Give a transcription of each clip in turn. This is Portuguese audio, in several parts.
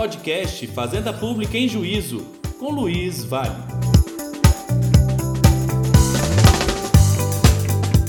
Podcast Fazenda Pública em Juízo, com Luiz Vale.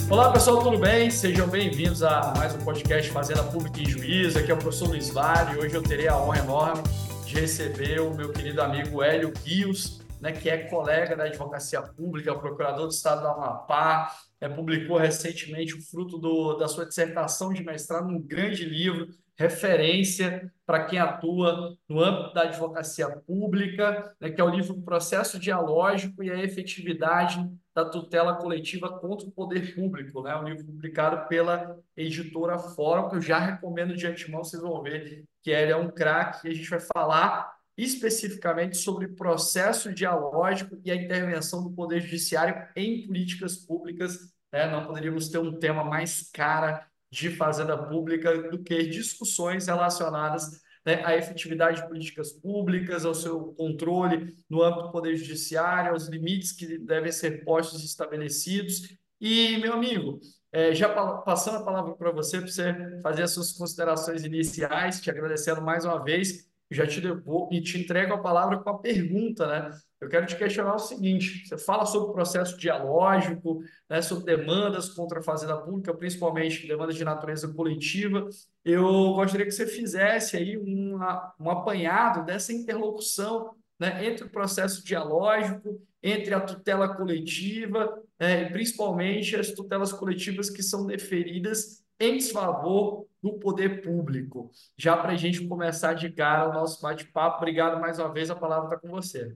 Olá pessoal, tudo bem? Sejam bem-vindos a mais um podcast Fazenda Pública em Juízo. Aqui é o professor Luiz Vale. Hoje eu terei a honra enorme de receber o meu querido amigo Hélio Guios, né, que é colega da Advocacia Pública, procurador do Estado do Amapá, é, publicou recentemente o fruto do, da sua dissertação de mestrado, um grande livro, referência para quem atua no âmbito da advocacia pública, né, que é o livro Processo Dialógico e a Efetividade da Tutela Coletiva contra o Poder Público, né, um livro publicado pela editora Fórum, que eu já recomendo de antemão, vocês vão ver que ele é um craque, e a gente vai falar especificamente sobre processo dialógico e a intervenção do Poder Judiciário em políticas públicas. Né? Não poderíamos ter um tema mais cara de fazenda pública do que discussões relacionadas né, à efetividade de políticas públicas, ao seu controle no âmbito do Poder Judiciário, aos limites que devem ser postos e estabelecidos. E, meu amigo, é, já passando a palavra para você, para você fazer as suas considerações iniciais, te agradecendo mais uma vez já te devolvo e te entrego a palavra com a pergunta, né? Eu quero te questionar o seguinte: você fala sobre o processo dialógico, né, sobre demandas contra a fazenda pública, principalmente demandas de natureza coletiva. Eu gostaria que você fizesse aí um apanhado dessa interlocução né, entre o processo dialógico, entre a tutela coletiva, né, e principalmente as tutelas coletivas que são deferidas em desfavor do poder público. Já para a gente começar de cara o nosso bate-papo, obrigado mais uma vez, a palavra está com você.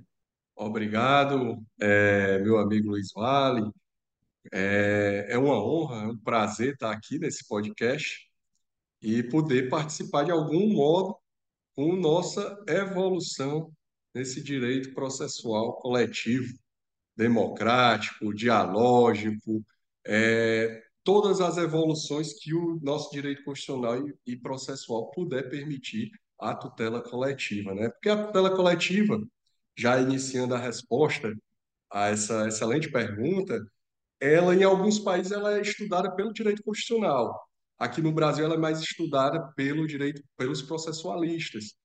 Obrigado, é, meu amigo Luiz Vale. É, é uma honra, é um prazer estar aqui nesse podcast e poder participar de algum modo com nossa evolução nesse direito processual coletivo, democrático, dialógico, é, todas as evoluções que o nosso direito constitucional e, processual puder permitir à tutela coletiva, né? Porque a tutela coletiva, já iniciando a resposta a essa excelente pergunta, ela em alguns países ela é estudada pelo direito constitucional. Aqui no Brasil ela é mais estudada pelo direito pelos processualistas.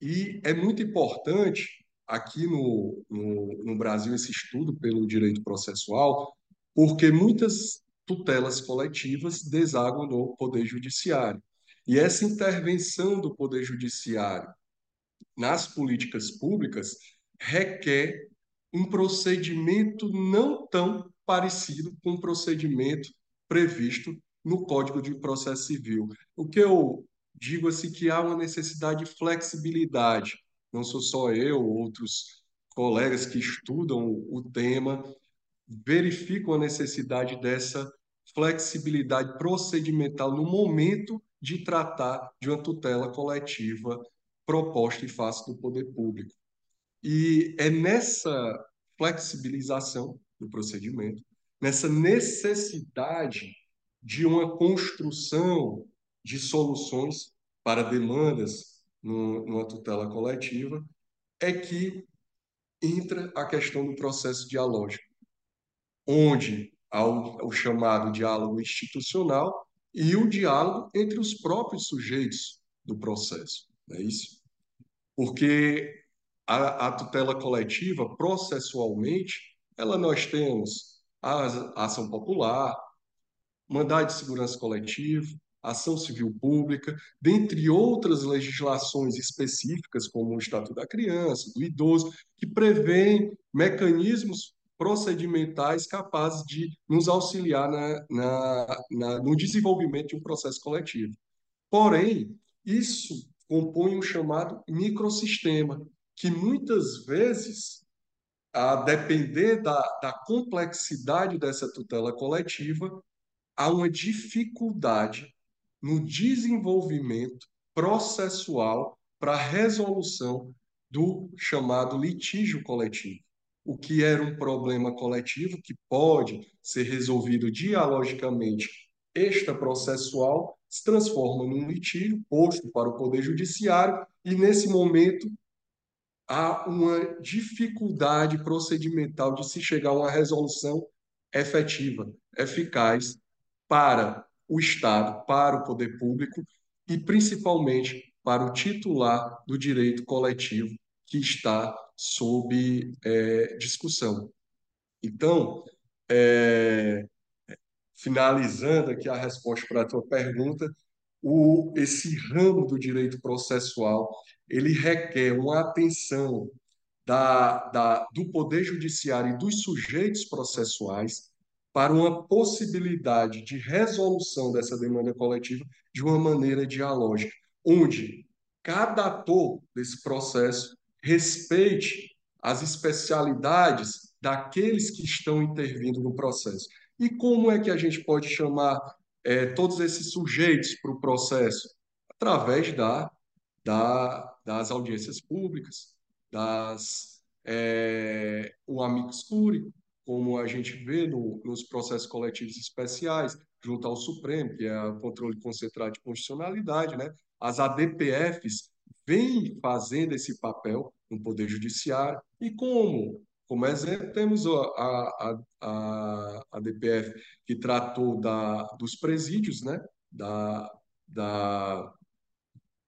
E é muito importante aqui no, no, no Brasil esse estudo pelo direito processual, porque muitas tutelas coletivas desagam no Poder Judiciário. E essa intervenção do Poder Judiciário nas políticas públicas requer um procedimento não tão parecido com o procedimento previsto no Código de Processo Civil. O que eu digo assim que há uma necessidade de flexibilidade. Não sou só eu, outros colegas que estudam o tema verificam a necessidade dessa flexibilidade procedimental no momento de tratar de uma tutela coletiva proposta e face do poder público. E é nessa flexibilização do procedimento, nessa necessidade de uma construção de soluções para demandas numa tutela coletiva, é que entra a questão do processo dialógico onde há o, o chamado diálogo institucional e o diálogo entre os próprios sujeitos do processo. Não é isso? Porque a, a tutela coletiva, processualmente, ela nós temos a ação popular, mandado de segurança coletivo, ação civil pública, dentre outras legislações específicas, como o Estatuto da Criança, do Idoso, que prevêem mecanismos procedimentais capazes de nos auxiliar na, na, na, no desenvolvimento de um processo coletivo. Porém, isso compõe um chamado microsistema, que muitas vezes, a depender da, da complexidade dessa tutela coletiva, há uma dificuldade no desenvolvimento processual para a resolução do chamado litígio coletivo o que era um problema coletivo que pode ser resolvido dialogicamente extraprocessual se transforma num litígio posto para o Poder Judiciário e, nesse momento, há uma dificuldade procedimental de se chegar a uma resolução efetiva, eficaz para o Estado, para o poder público e, principalmente, para o titular do direito coletivo que está sob é, discussão. Então, é, finalizando aqui a resposta para a tua pergunta, o, esse ramo do direito processual ele requer uma atenção da, da, do Poder Judiciário e dos sujeitos processuais para uma possibilidade de resolução dessa demanda coletiva de uma maneira dialógica, onde cada ator desse processo respeite as especialidades daqueles que estão intervindo no processo. E como é que a gente pode chamar é, todos esses sujeitos para o processo? Através da, da, das audiências públicas, das, é, o amicus curiae, como a gente vê no, nos processos coletivos especiais, junto ao Supremo, que é o controle concentrado de constitucionalidade, né? As ADPFs vêm fazendo esse papel no Poder Judiciário. E como? Como exemplo, temos a, a, a, a DPF, que tratou da, dos presídios, né? da, da,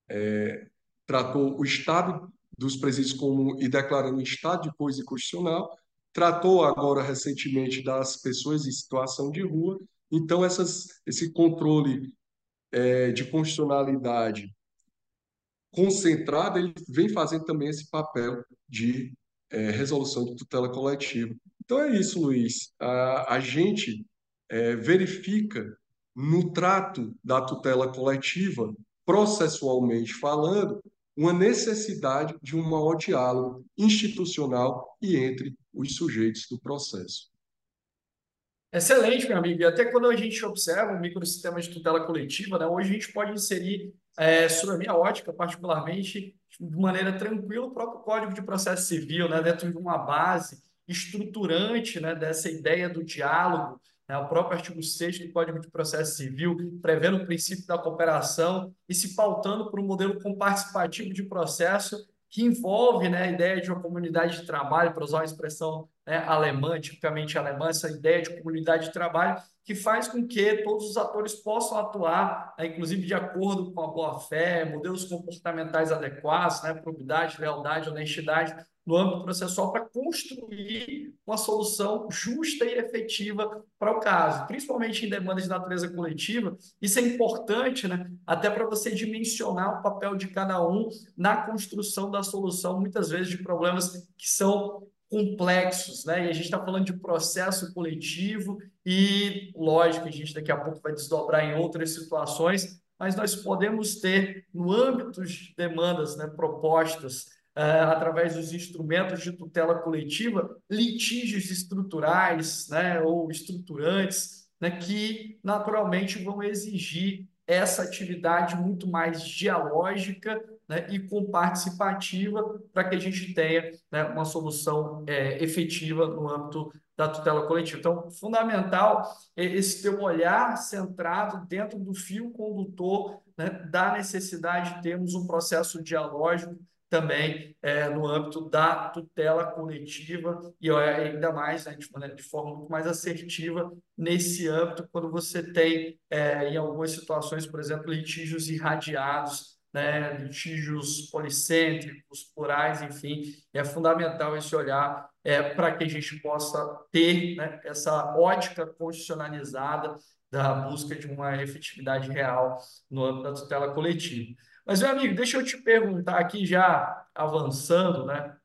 é, tratou o Estado dos presídios como, e declarando estado de coisa constitucional, tratou agora recentemente das pessoas em situação de rua. Então, essas, esse controle é, de constitucionalidade concentrado, ele vem fazendo também esse papel de é, resolução de tutela coletiva. Então é isso, Luiz. A, a gente é, verifica no trato da tutela coletiva, processualmente falando, uma necessidade de um maior diálogo institucional e entre os sujeitos do processo. Excelente, meu amigo. E até quando a gente observa o microsistema de tutela coletiva, né, hoje a gente pode inserir, é, sob a minha ótica, particularmente, de maneira tranquila, o próprio Código de Processo Civil, né, dentro de uma base estruturante né, dessa ideia do diálogo, né, o próprio artigo 6 do Código de Processo Civil, prevendo o princípio da cooperação e se pautando por um modelo comparticipativo de processo que envolve né, a ideia de uma comunidade de trabalho, para usar uma expressão né, alemã, tipicamente alemã, essa ideia de comunidade de trabalho, que faz com que todos os atores possam atuar, né, inclusive de acordo com a boa-fé, modelos comportamentais adequados, né, probidade, lealdade, honestidade, no âmbito processual, para construir uma solução justa e efetiva para o caso, principalmente em demandas de natureza coletiva. Isso é importante, né, até para você dimensionar o papel de cada um na construção da solução, muitas vezes de problemas que são complexos, né? E a gente está falando de processo coletivo e, lógico, a gente daqui a pouco vai desdobrar em outras situações, mas nós podemos ter, no âmbito de demandas né, propostas uh, através dos instrumentos de tutela coletiva, litígios estruturais né, ou estruturantes né, que, naturalmente, vão exigir essa atividade muito mais dialógica né, e comparticipativa para que a gente tenha né, uma solução é, efetiva no âmbito da tutela coletiva. Então, fundamental é esse ter um olhar centrado dentro do fio condutor né, da necessidade de termos um processo dialógico também é, no âmbito da tutela coletiva e ainda mais né, de, de, forma muito mais assertiva nesse âmbito quando você tem é, em algumas situações, por exemplo, litígios irradiados né, litígios policêntricos, plurais, enfim, é fundamental esse olhar é, para que a gente possa ter né, essa ótica constitucionalizada da busca de uma efetividade real no âmbito da tutela coletiva. Mas, meu amigo, deixa eu te perguntar aqui, já avançando, né,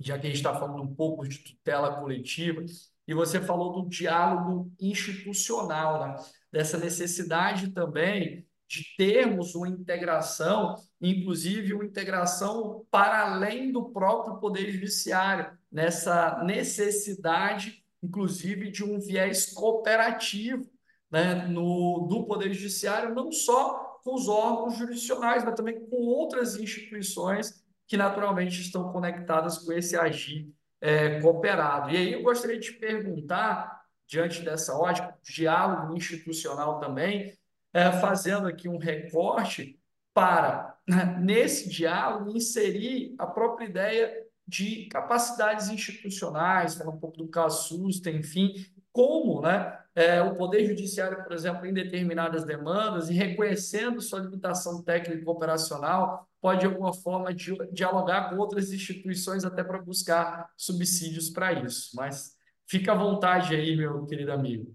já que a gente está falando um pouco de tutela coletiva, e você falou do diálogo institucional, né, dessa necessidade também de termos uma integração, inclusive uma integração para além do próprio Poder Judiciário, nessa necessidade, inclusive, de um viés cooperativo né, no, do Poder Judiciário, não só com os órgãos jurisdicionais, mas também com outras instituições que naturalmente estão conectadas com esse agir é, cooperado. E aí eu gostaria de perguntar, diante dessa ótica, diálogo institucional também, é, fazendo aqui um recorte para, né, nesse diálogo, inserir a própria ideia de capacidades institucionais, falar um pouco do caso SUSTA, enfim, como né, é, o Poder Judiciário, por exemplo, em determinadas demandas e reconhecendo sua limitação técnica e operacional, pode, de alguma forma, dialogar com outras instituições até para buscar subsídios para isso. Mas fica à vontade aí, meu querido amigo.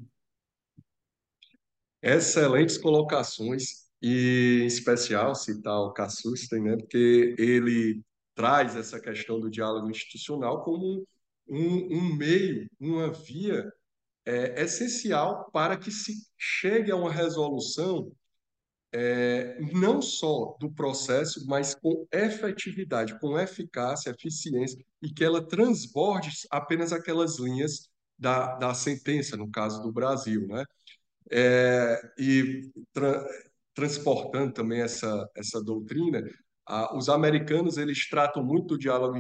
Excelentes colocações, e em especial citar o Cassusten, né, porque ele traz essa questão do diálogo institucional como um, um meio, uma via é, essencial para que se chegue a uma resolução é, não só do processo, mas com efetividade, com eficácia, eficiência, e que ela transborde apenas aquelas linhas da, da sentença, no caso do Brasil. Né? É, e tra transportando também essa, essa doutrina, ah, os americanos eles tratam muito do diálogo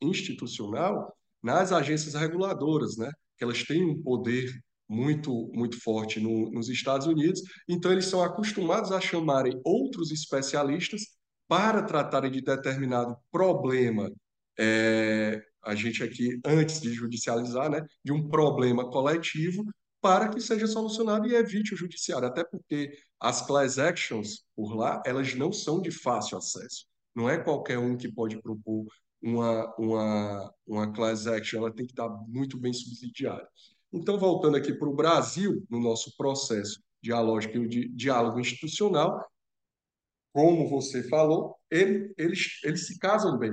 institucional nas agências reguladoras, né? Que elas têm um poder muito muito forte no, nos Estados Unidos, então eles são acostumados a chamarem outros especialistas para tratarem de determinado problema. É, a gente aqui, antes de judicializar, né, de um problema coletivo, para que seja solucionado e evite o judiciário, até porque as class actions por lá, elas não são de fácil acesso. Não é qualquer um que pode propor uma, uma, uma class action, ela tem que estar muito bem subsidiada. Então, voltando aqui para o Brasil, no nosso processo dialógico e de diálogo institucional, como você falou, ele, eles, eles se casam bem.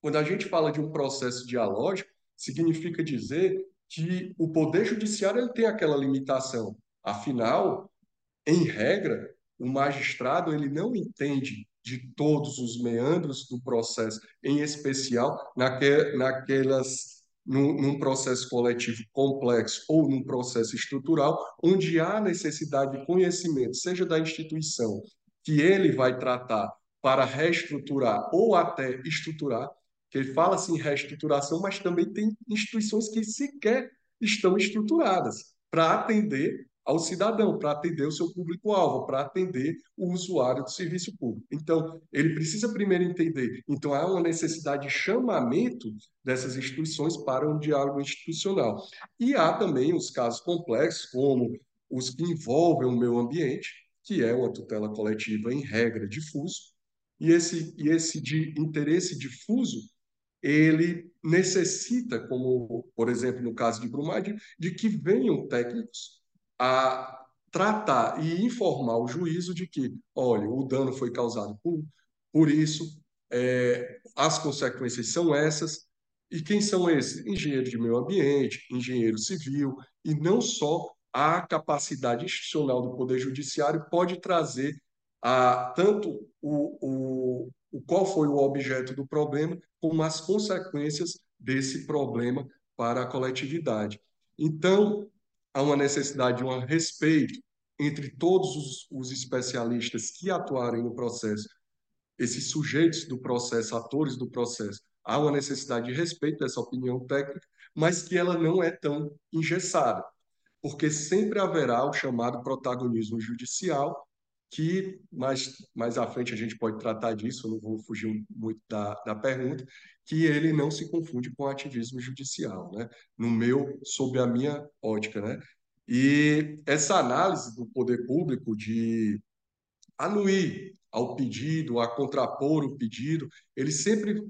Quando a gente fala de um processo dialógico, significa dizer que o Poder Judiciário ele tem aquela limitação. Afinal, em regra, o magistrado ele não entende de todos os meandros do processo, em especial naque, naquelas num, num, processo coletivo complexo ou num processo estrutural, onde há necessidade de conhecimento, seja da instituição que ele vai tratar para reestruturar ou até estruturar, que ele fala assim reestruturação, mas também tem instituições que sequer estão estruturadas para atender ao cidadão, para atender o seu público-alvo, para atender o usuário do serviço público. Então, ele precisa primeiro entender. Então, há uma necessidade de chamamento dessas instituições para um diálogo institucional. E há também os casos complexos, como os que envolvem o meio ambiente, que é uma tutela coletiva em regra difuso, e esse, e esse de interesse difuso ele necessita, como por exemplo no caso de Brumadinho, de que venham técnicos a tratar e informar o juízo de que, olha, o dano foi causado por, por isso, é, as consequências são essas, e quem são esses? Engenheiro de meio ambiente, engenheiro civil, e não só a capacidade institucional do Poder Judiciário pode trazer a, tanto o, o, o qual foi o objeto do problema, como as consequências desse problema para a coletividade. Então, há uma necessidade de um respeito entre todos os, os especialistas que atuarem no processo, esses sujeitos do processo, atores do processo. Há uma necessidade de respeito dessa opinião técnica, mas que ela não é tão engessada, porque sempre haverá o chamado protagonismo judicial, que mais, mais à frente a gente pode tratar disso, eu não vou fugir muito da, da pergunta, que ele não se confunde com ativismo judicial, né? No meu, sob a minha ótica, né? E essa análise do poder público de anuir ao pedido, a contrapor o pedido, ele sempre,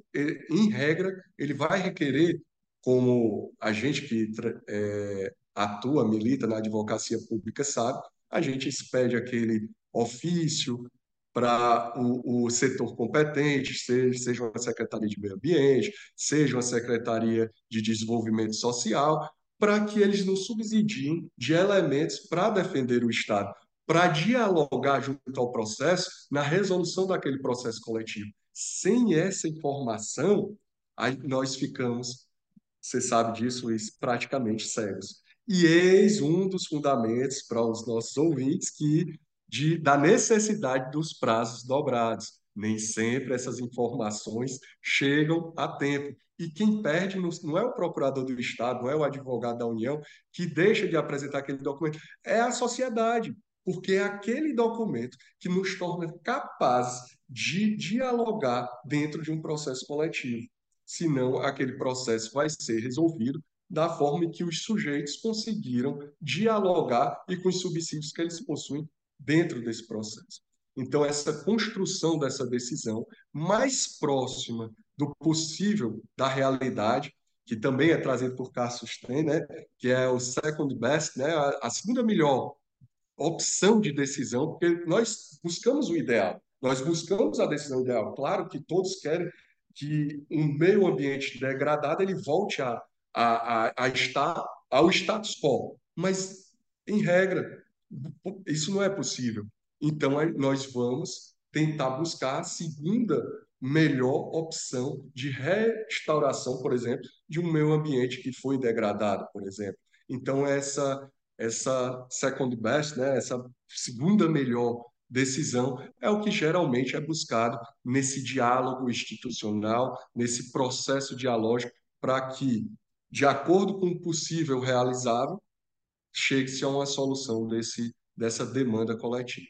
em regra, ele vai requerer, como a gente que é, atua, milita na advocacia pública sabe, a gente expede aquele ofício, para o, o, setor competente, seja, seja uma secretaria de meio ambiente, seja uma secretaria de desenvolvimento social, para que eles nos subsidiem de elementos para defender o Estado, para dialogar junto ao processo na resolução daquele processo coletivo. Sem essa informação, nós ficamos, você sabe disso, Luiz, praticamente cegos. E eis um dos fundamentos para os nossos ouvintes que de, da necessidade dos prazos dobrados. Nem sempre essas informações chegam a tempo. E quem perde não é o procurador do Estado, não é o advogado da União que deixa de apresentar aquele documento, é a sociedade, porque é aquele documento que nos torna capazes de dialogar dentro de um processo coletivo. Senão, aquele processo vai ser resolvido da forma que os sujeitos conseguiram dialogar e com os subsídios que eles possuem dentro desse processo. Então, essa construção dessa decisão mais próxima do possível da realidade, que também é trazido por Cassius Ten, né, que é o second best, né, a segunda melhor opção de decisão, porque nós buscamos o ideal, nós buscamos a decisão ideal. Claro que todos querem que um meio ambiente degradado ele volte a, a, a, a estar ao status quo, mas em regra isso não é possível. Então nós vamos tentar buscar a segunda melhor opção de restauração, por exemplo, de um meio ambiente que foi degradado, por exemplo. Então essa essa second best, né, essa segunda melhor decisão é o que geralmente é buscado nesse diálogo institucional, nesse processo dialógico, para que, de acordo com o possível realizável, chegue-se a uma solução desse, dessa demanda coletiva.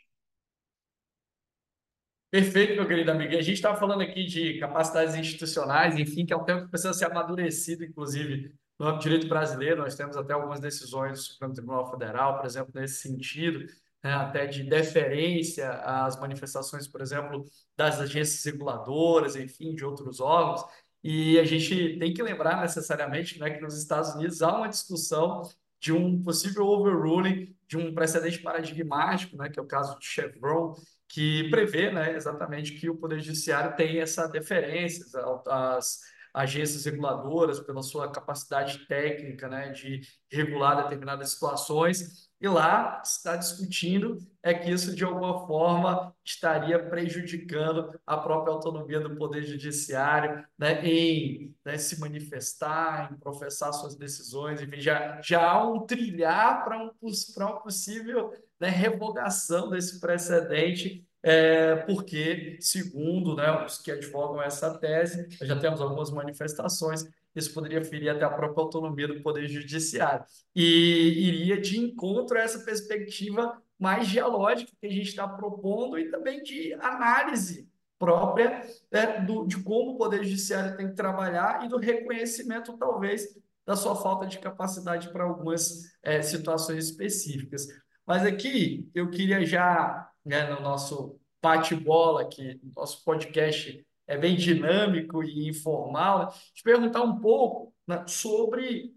Perfeito, meu querido amigo. A gente estava falando aqui de capacidades institucionais, enfim, que é um tema que precisa ser amadurecido, inclusive, no direito brasileiro. Nós temos até algumas decisões do Supremo Tribunal Federal, por exemplo, nesse sentido né, até de deferência às manifestações, por exemplo, das agências reguladoras, enfim, de outros órgãos. E a gente tem que lembrar necessariamente né, que nos Estados Unidos há uma discussão de um possível overruling de um precedente paradigmático, né, que é o caso de Chevron, que prevê né, exatamente que o Poder Judiciário tem essa deferência às agências reguladoras pela sua capacidade técnica né, de regular determinadas situações e lá está discutindo é que isso, de alguma forma, estaria prejudicando a própria autonomia do Poder Judiciário né, em né, se manifestar, em professar suas decisões. Enfim, já, já há um trilhar para um, uma possível né, revogação desse precedente é, porque, segundo né, os que advogam essa tese, já temos algumas manifestações isso poderia ferir até a própria autonomia do Poder Judiciário. E iria de encontro a essa perspectiva mais dialógica que a gente está propondo e também de análise própria né, do, de como o Poder Judiciário tem que trabalhar e do reconhecimento, talvez, da sua falta de capacidade para algumas é, situações específicas. Mas aqui eu queria já, né, no nosso bate-bola, no nosso podcast é bem dinâmico e informal, te perguntar um pouco né, sobre,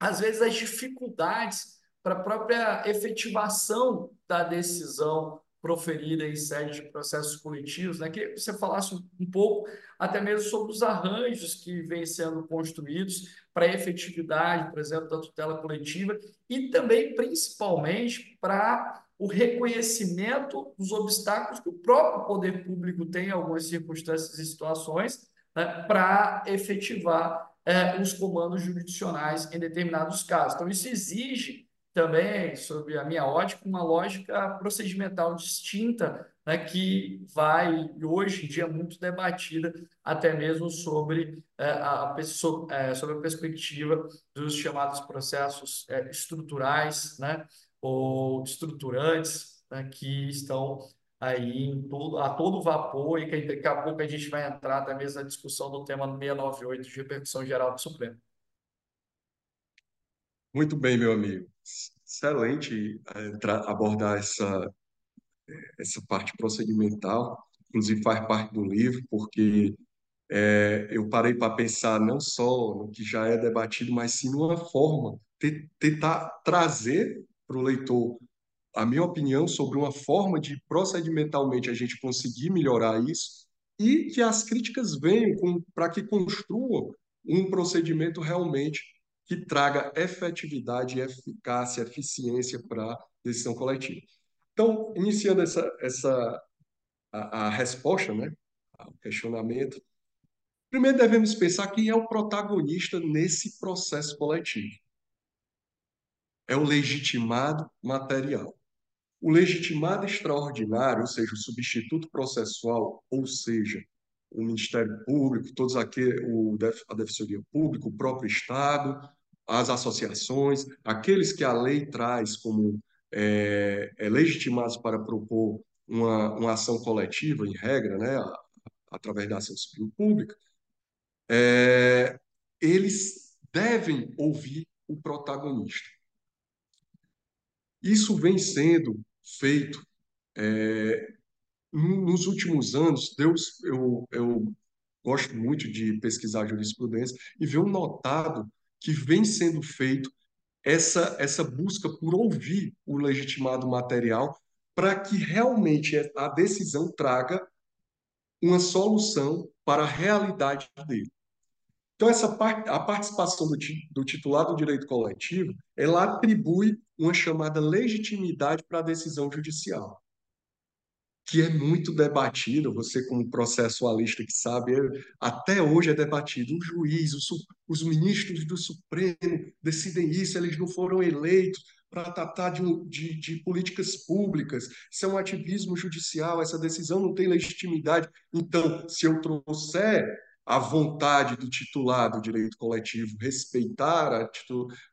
às vezes, as dificuldades para a própria efetivação da decisão proferida em sede de processos coletivos. Né? Queria que você falasse um pouco até mesmo sobre os arranjos que vêm sendo construídos para a efetividade, por exemplo, da tutela coletiva e também, principalmente, para o reconhecimento dos obstáculos que o próprio poder público tem em algumas circunstâncias e situações né, para efetivar é, os comandos jurisdicionais em determinados casos. Então, isso exige também, sob a minha ótica, uma lógica procedimental distinta, né, que vai, hoje em dia, muito debatida, até mesmo sobre, é, a, é, sobre a perspectiva dos chamados processos é, estruturais, né, ou estruturantes né, que estão aí todo, a todo vapor e que daqui a pouco a gente vai entrar até mesmo na discussão do tema 698 de repercussão geral do Supremo. Muito bem, meu amigo. Excelente é, abordar essa, essa parte procedimental, inclusive faz parte do livro, porque é, eu parei para pensar não só no que já é debatido, mas sim numa forma, tentar trazer para o leitor a minha opinião sobre uma forma de procedimentalmente a gente conseguir melhorar isso e que as críticas venham para que construam um procedimento realmente que traga efetividade, eficácia, eficiência para a decisão coletiva. Então, iniciando essa, essa a, a resposta, né, ao questionamento, primeiro devemos pensar quem é o protagonista nesse processo coletivo é o legitimado material. O legitimado extraordinário, ou seja, o substituto processual, ou seja, o Ministério Público, todos aqueles, o, a Defensoria Pública, o próprio Estado, as associações, aqueles que a lei traz como é, é, legitimados para propor uma, uma ação coletiva, em regra, né, através da ação civil pública, é, eles devem ouvir o protagonista. Isso vem sendo feito é, nos últimos anos. Deus, eu, eu gosto muito de pesquisar jurisprudência e venho notado que vem sendo feito essa, essa busca por ouvir o legitimado material para que realmente a decisão traga uma solução para a realidade dele. Então, essa part, a participação do, do titular do direito coletivo, ela atribui uma chamada legitimidade para a decisão judicial que é muito debatido, você como processualista que sabe, é, até hoje é debatido, o juiz, os ministros do Supremo decidem isso, eles não foram eleitos para tratar de, de, de, políticas públicas, isso é um ativismo judicial, essa decisão não tem legitimidade. Então, se eu trouxer a vontade do titular do direito coletivo, respeitar a,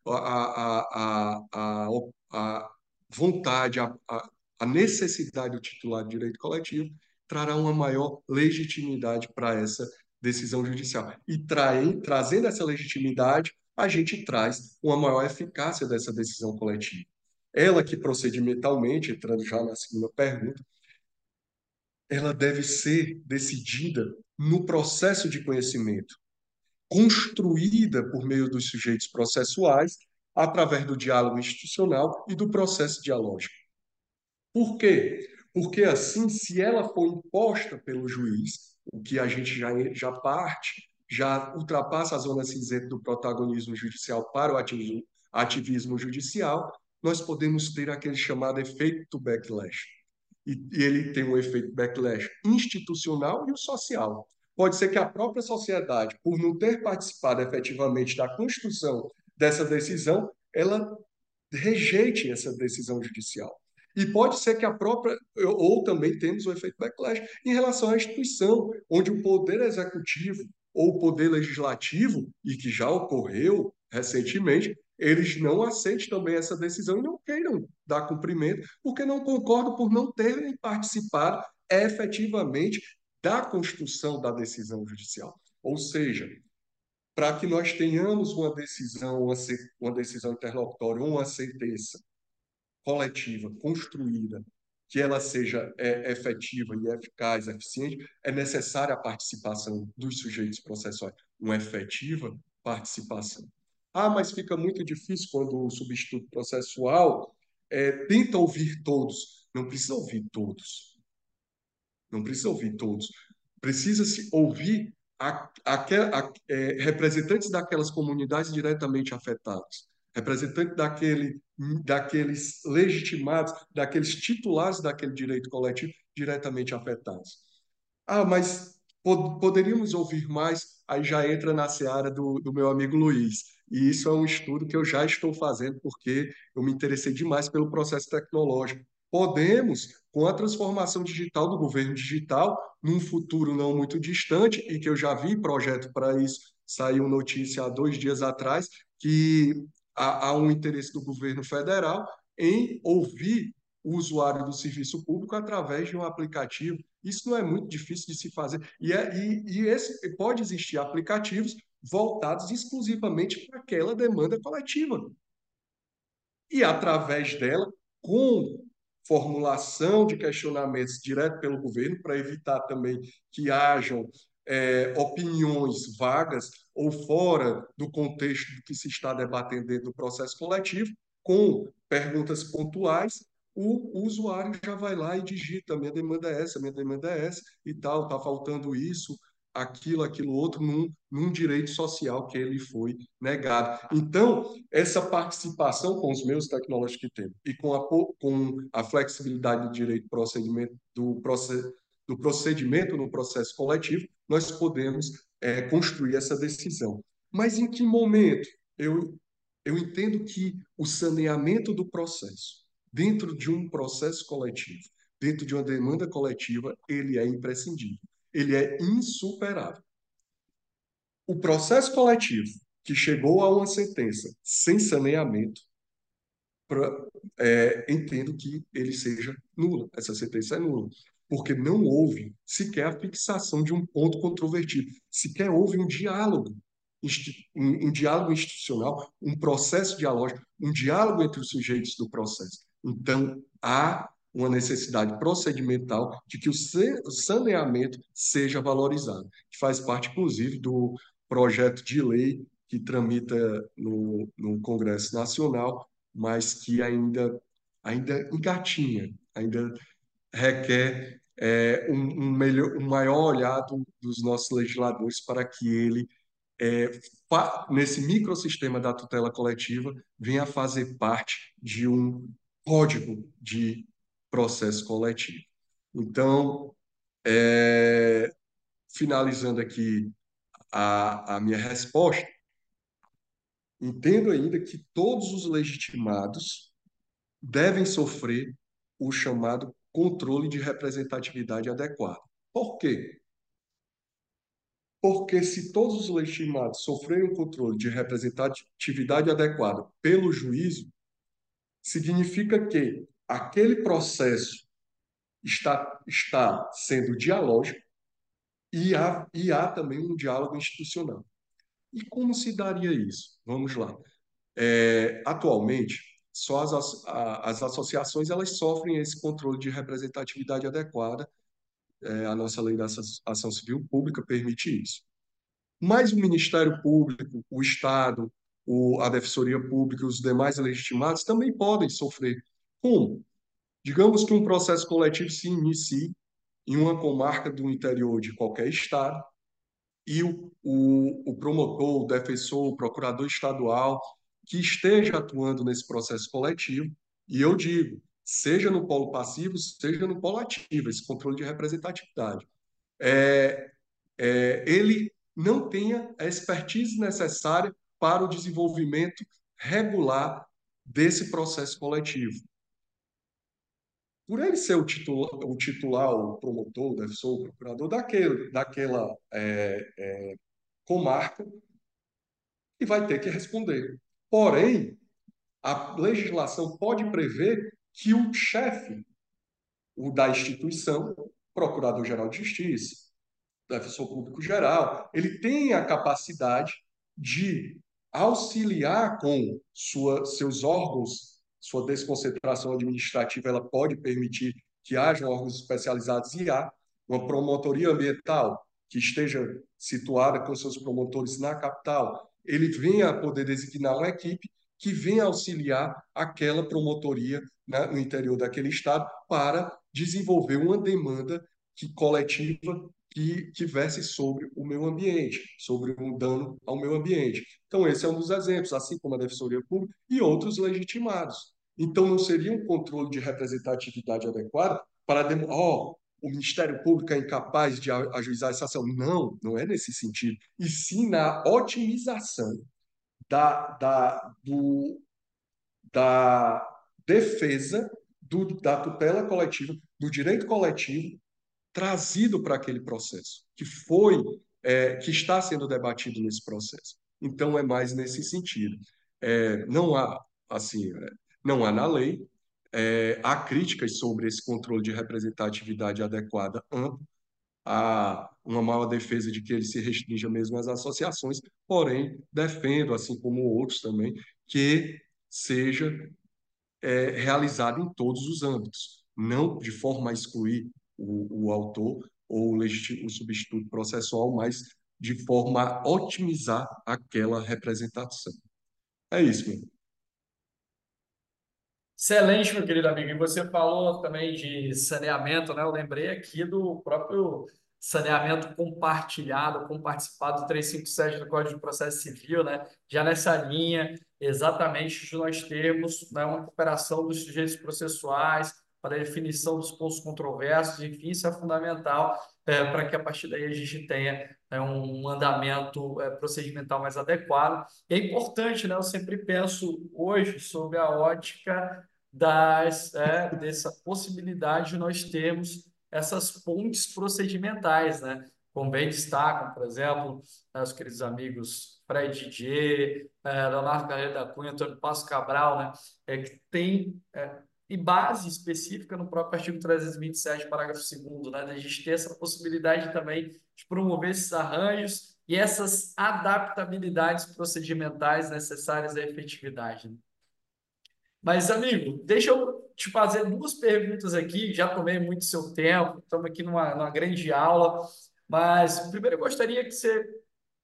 a, a, a, vontade, a, necessidade do titular de direito coletivo trará uma maior legitimidade para essa decisão judicial. E trai, trazendo essa legitimidade, a gente traz uma maior eficácia dessa decisão coletiva. Ela que procedimentalmente, entrando já na segunda pergunta, ela deve ser decidida no processo de conhecimento, construída por meio dos sujeitos processuais, através do diálogo institucional e do processo dialógico. Por quê? Porque assim, se ela for imposta pelo juiz, o que a gente já, já parte, já ultrapassa a zona cinzenta do protagonismo judicial para o ativismo, ativismo judicial, nós podemos ter aquele chamado efeito backlash. E, e ele tem um efeito backlash institucional e o social. Pode ser que a própria sociedade, por não ter participado efetivamente da construção dessa decisão, ela rejeite essa decisão judicial. E pode ser que a própria, ou também temos o efeito backlash em relação à instituição, onde o poder executivo ou o poder legislativo, e que já ocorreu recentemente, eles não aceitem também essa decisão e não queiram dar cumprimento, porque não concordam por não terem participado efetivamente da construção da decisão judicial. Ou seja, para que nós tenhamos uma decisão, uma decisão interlocutória, uma sentença coletiva, construída, que ela seja é, efetiva e eficaz, eficiente, é necessária a participação dos sujeitos processuais, uma efetiva participação. Ah, mas fica muito difícil quando o substituto processual é, tenta ouvir todos. Não precisa ouvir todos. Não precisa ouvir todos. Precisa-se ouvir a, a, a, é, representantes daquelas comunidades diretamente afetadas representante daquele, daqueles legitimados, daqueles titulares daquele direito coletivo diretamente afetados. Ah, mas pod poderíamos ouvir mais? Aí já entra na seara do, do meu amigo Luiz. E isso é um estudo que eu já estou fazendo porque eu me interessei demais pelo processo tecnológico. Podemos, com a transformação digital do governo digital, num futuro não muito distante, e que eu já vi projeto para isso, saiu notícia há dois dias atrás, que há, há um interesse do governo federal em ouvir o usuário do serviço público através de um aplicativo. Isso não é muito difícil de se fazer. E, é, e, e esse, pode existir aplicativos voltados exclusivamente para aquela demanda coletiva. E, através dela, com formulação de questionamentos direto pelo governo, para evitar também que hajam é, opiniões vagas ou fora do contexto do que se está debatendo dentro do processo coletivo, com perguntas pontuais, o, usuário já vai lá e digita: minha demanda é essa, minha demanda é essa e tal, está faltando isso, aquilo, aquilo outro, num, num direito social que ele foi negado. Então, essa participação com os meios tecnológicos que temos e com a, com a flexibilidade do direito procedimento, do, do procedimento no processo coletivo, nós podemos é, construir essa decisão. Mas em que momento? Eu, eu entendo que o saneamento do processo, dentro de um processo coletivo, dentro de uma demanda coletiva, ele é imprescindível, ele é insuperável. O processo coletivo que chegou a uma sentença sem saneamento, pra, é, entendo que ele seja nula, essa sentença é nula porque não houve sequer a fixação de um ponto controvertido, sequer houve um diálogo um, um diálogo institucional, um processo dialógico, um diálogo entre os sujeitos do processo. Então, há uma necessidade procedimental de que o saneamento seja valorizado, que faz parte, inclusive, do projeto de lei que tramita no, no Congresso Nacional, mas que ainda, ainda engatinha, ainda requer é, um, um, melhor, um maior olhado dos nossos legisladores para que ele, é, nesse microsistema da tutela coletiva, venha a fazer parte de um código de processo coletivo. Então, é, finalizando aqui a, a minha resposta, entendo ainda que todos os legitimados devem sofrer o chamado controle de representatividade adequada. Por quê? Porque se todos os legitimados sofrerem o controle de representatividade adequada pelo juízo, significa que aquele processo está, está sendo dialógico e há, e há também um diálogo institucional. E como se daria isso? Vamos lá. É, atualmente, só as, as associações elas sofrem esse controle de representatividade adequada. É, a nossa lei da ação civil pública permite isso. Mas o Ministério Público, o Estado, o, a Defensoria Pública e os demais legitimados também podem sofrer. Como? Digamos que um processo coletivo se inicie em uma comarca do interior de qualquer estado e o, o, o promotor, o defensor, o procurador estadual que esteja atuando nesse processo coletivo, e eu digo, seja no polo passivo, seja no polo ativo, esse controle de representatividade, é, é, ele não tenha a expertise necessária para o desenvolvimento regular desse processo coletivo. Por ele ser o titular, o, titular, o promotor, o defensor, o procurador daquele, daquela é, é, comarca, e vai ter que responder. Porém, a legislação pode prever que o chefe o da instituição, Procurador-Geral de Justiça, Defensor Público Geral, ele tem a capacidade de auxiliar com sua, seus órgãos, sua desconcentração administrativa, ela pode permitir que haja órgãos especializados e há uma promotoria ambiental que esteja situada com seus promotores na capital, ele venha a poder designar uma equipe que venha auxiliar aquela promotoria né, no interior daquele estado para desenvolver uma demanda que, coletiva que, verse sobre o meio ambiente, sobre um dano ao meio ambiente. Então, esse é um dos exemplos, assim como a Defensoria Pública e outros legitimados. Então, não seria um controle de representatividade adequada para, oh, o Ministério Público é incapaz de ajuizar essa ação. Não, não é nesse sentido. E sim na otimização da, da, do, da defesa do, da tutela coletiva, do direito coletivo trazido para aquele processo, que foi, é, que está sendo debatido nesse processo. Então, é mais nesse sentido. É, não há, assim, é, não há na lei é, há críticas sobre esse controle de representatividade adequada amplo, há uma maior defesa de que ele se restrinja mesmo às associações, porém, defendo, assim como outros também, que seja é, realizado em todos os âmbitos, não de forma a excluir o, o autor ou o, o substituto processual, mas de forma a otimizar aquela representação. É isso, meu. Excelente, meu querido amigo. E você falou também de saneamento, né? Eu lembrei aqui do próprio saneamento compartilhado, com participado do 357 do Código de Processo Civil, né? Já nessa linha, exatamente de nós termos né, uma cooperação dos sujeitos processuais para a definição dos pontos controversos, enfim, isso é fundamental é, para que a partir daí a gente tenha é, um andamento é, procedimental mais adequado. E é importante, né? Eu sempre penso hoje sobre a ótica das, é, dessa possibilidade de nós termos essas pontes procedimentais, né? Como bem destacam, por exemplo, os queridos amigos Fred Didier, é, Leonardo Carreira da Cunha, Antônio Passo Cabral, né? É, que tem é, e base específica no próprio artigo 327, parágrafo 2 né? A gente ter essa possibilidade também de promover esses arranjos e essas adaptabilidades procedimentais necessárias à efetividade. Mas, amigo, deixa eu te fazer duas perguntas aqui. Já tomei muito seu tempo, estamos aqui numa, numa grande aula. Mas, primeiro, eu gostaria que você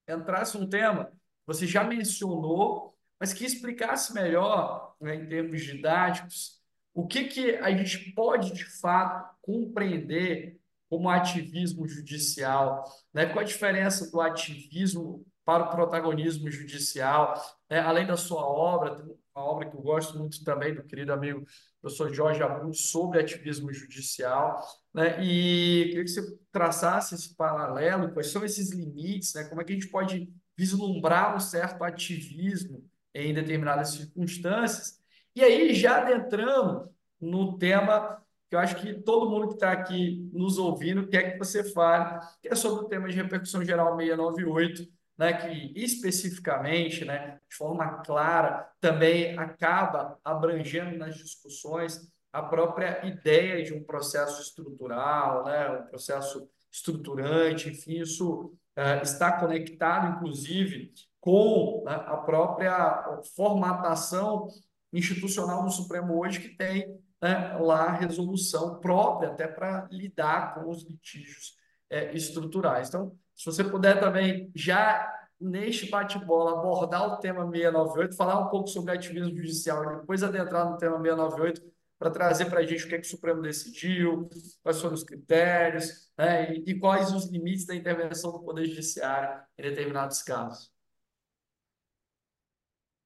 entrasse um tema você já mencionou, mas que explicasse melhor, né, em termos didáticos, o que, que a gente pode, de fato, compreender como ativismo judicial, né? Qual a diferença do ativismo para o protagonismo judicial? Né? Além da sua obra, tem uma obra que eu gosto muito também do querido amigo professor Jorge Abud sobre ativismo judicial, né? E queria que você traçasse esse paralelo, quais são esses limites, né? Como é que a gente pode vislumbrar um certo ativismo em determinadas circunstâncias? E aí, já adentrando no tema que eu acho que todo mundo que está aqui nos ouvindo quer que você fale, que é sobre o tema de repercussão geral 698, né, que especificamente, né, de forma clara, também acaba abrangendo nas discussões a própria ideia de um processo estrutural, né, um processo estruturante, enfim, isso uh, está conectado, inclusive, com né, a própria formatação institucional do Supremo hoje, que tem né, lá resolução própria até para lidar com os litígios é, estruturais. Então, se você puder também já neste bate-bola abordar o tema 698, falar um pouco sobre ativismo judicial e depois adentrar no tema 698 para trazer para a gente o que, é que o Supremo decidiu, quais foram os critérios né, e, e quais os limites da intervenção do Poder Judiciário em determinados casos.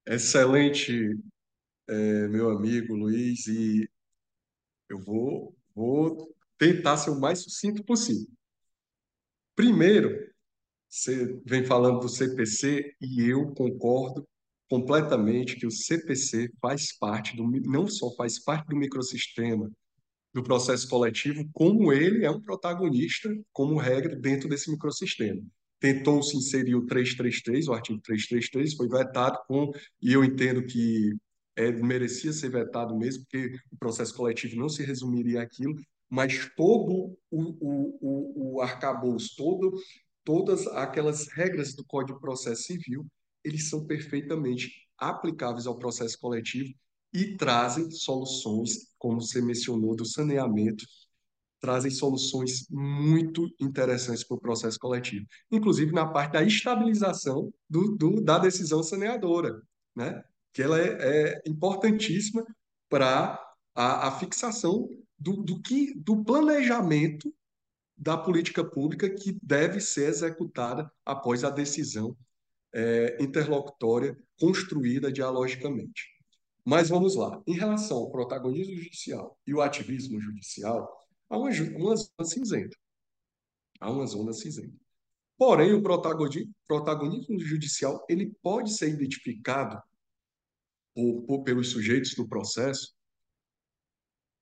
Excelente, é, meu amigo Luiz, e eu vou, vou tentar ser o mais sucinto possível. Primeiro, você vem falando do CPC e eu concordo completamente que o CPC faz parte do não só faz parte do microsistema do processo coletivo, como ele é um protagonista, como regra, dentro desse microsistema. Tentou-se inserir o 333, o artigo 333, foi vetado com, e eu entendo que é, merecia ser vetado mesmo, porque o processo coletivo não se resumiria àquilo, mas todo o, o, o, o arcabouço, todo, todas aquelas regras do Código de Processo Civil, eles são perfeitamente aplicáveis ao processo coletivo e trazem soluções, como você mencionou, do saneamento, trazem soluções muito interessantes para o processo coletivo, inclusive na parte da estabilização do, do, da decisão saneadora, né? Que ela é, é importantíssima para a, a, fixação do, do, que, do planejamento da política pública que deve ser executada após a decisão é, interlocutória construída dialogicamente. Mas vamos lá. Em relação ao protagonismo judicial e o ativismo judicial, há uma, uma zona cinzenta. Há uma zona cinzenta. Porém, o protagonismo judicial ele pode ser identificado ou, ou pelos sujeitos do processo,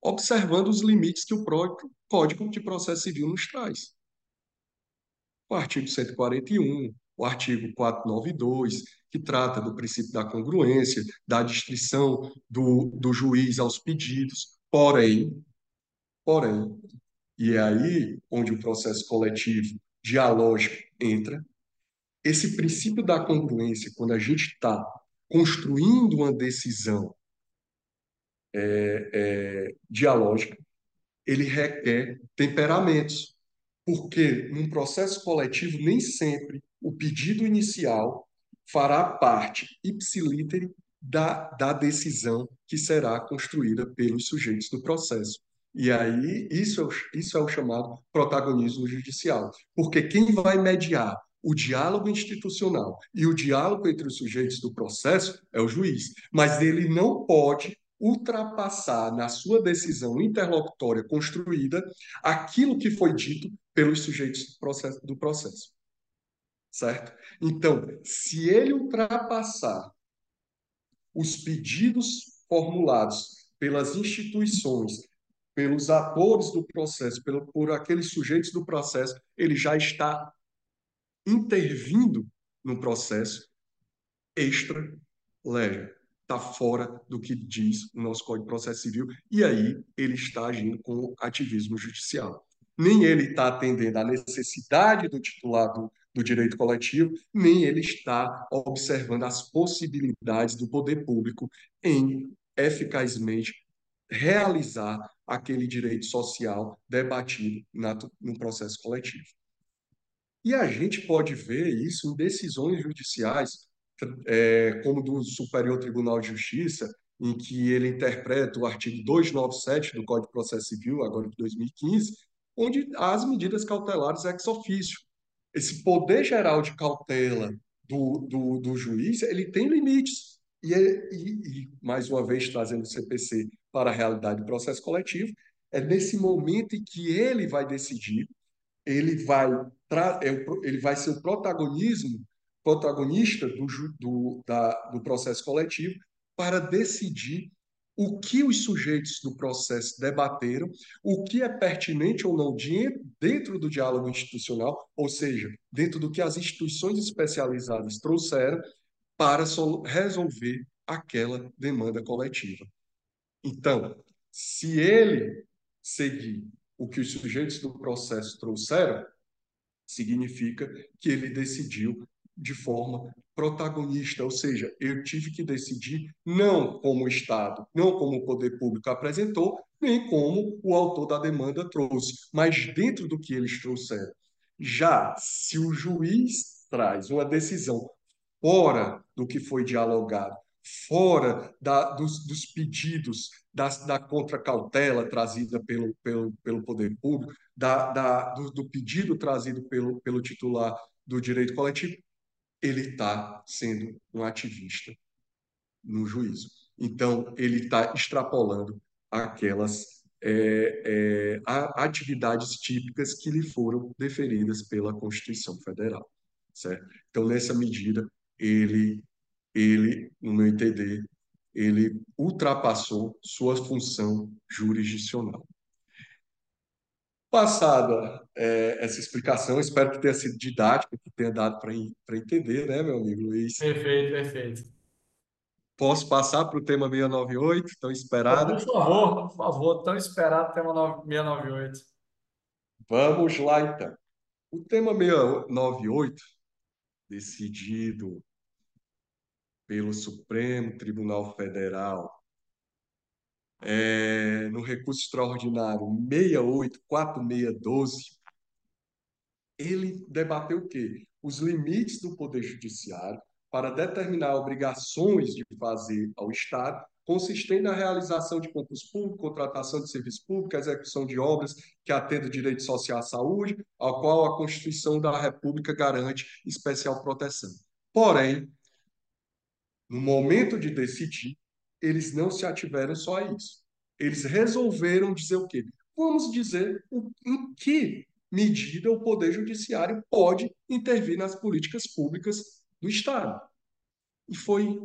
observando os limites que o próprio Código de Processo Civil nos traz. O artigo 141, o artigo 492, que trata do princípio da congruência, da distrição do, do juiz aos pedidos, porém, porém, e é aí onde o processo coletivo dialógico entra, esse princípio da congruência, quando a gente está construindo uma decisão é, é, dialógica, ele requer temperamentos, porque num processo coletivo nem sempre o pedido inicial fará parte ipsilítere da, da decisão que será construída pelos sujeitos do processo. E aí, isso é, o, isso é o chamado protagonismo judicial. Porque quem vai mediar o diálogo institucional e o diálogo entre os sujeitos do processo é o juiz, mas ele não pode ultrapassar na sua decisão interlocutória construída aquilo que foi dito pelos sujeitos do processo. Do processo. Certo? Então, se ele ultrapassar os pedidos formulados pelas instituições, pelos atores do processo, pelo, por aqueles sujeitos do processo, ele já está intervindo no processo extra lege. Está fora do que diz o nosso Código de Processo Civil, e aí ele está agindo com ativismo judicial. Nem ele está atendendo à necessidade do titular do, do direito coletivo, nem ele está observando as possibilidades do poder público em eficazmente realizar aquele direito social debatido no processo coletivo. E a gente pode ver isso em decisões judiciais, é, como do Superior Tribunal de Justiça, em que ele interpreta o artigo 297 do Código de Processo Civil, agora de 2015, onde as medidas cautelares ex officio. Esse poder geral de cautela do, do, do juiz, ele tem limites. E, e, e, mais uma vez, trazendo o CPC para a realidade do processo coletivo, é nesse momento em que ele vai decidir, ele vai, é ele vai ser o protagonismo, protagonista do, do, da, do processo coletivo para decidir o que os sujeitos do processo debateram, o que é pertinente ou não dentro do diálogo institucional, ou seja, dentro do que as instituições especializadas trouxeram para resolver aquela demanda coletiva. Então, se ele seguir o que os sujeitos do processo trouxeram, significa que ele decidiu de forma protagonista, ou seja, eu tive que decidir não como o Estado, não como o poder público apresentou, nem como o autor da demanda trouxe, mas dentro do que eles trouxeram. Já se o juiz traz uma decisão fora do que foi dialogado, fora da, dos, dos, pedidos da, da contracautela trazida pelo, pelo, pelo poder público, da, da do, do, pedido trazido pelo, pelo titular do direito coletivo, ele está sendo um ativista no juízo. Então, ele está extrapolando aquelas é, é, atividades típicas que lhe foram deferidas pela Constituição Federal. Certo? Então, nessa medida, ele, ele, no meu entender, ele ultrapassou sua função jurisdicional. Passada é, essa explicação, espero que tenha sido didática, que tenha dado para entender, né, meu amigo Luiz? Perfeito, perfeito. Posso passar para o tema 698, tão esperado? Por favor, por favor, tão esperado tema 698. Vamos lá, então. O tema 698, decidido pelo Supremo Tribunal Federal é, no recurso extraordinário 684612, ele debateu o quê? Os limites do Poder Judiciário para determinar obrigações de fazer ao Estado, consistente na realização de concurso público, contratação de serviço público, execução de obras que atendam direito social à saúde, ao qual a Constituição da República garante especial proteção. Porém, no momento de decidir, eles não se ativeram só a isso. Eles resolveram dizer o quê? Vamos dizer o, em que medida o Poder Judiciário pode intervir nas políticas públicas do Estado. E foi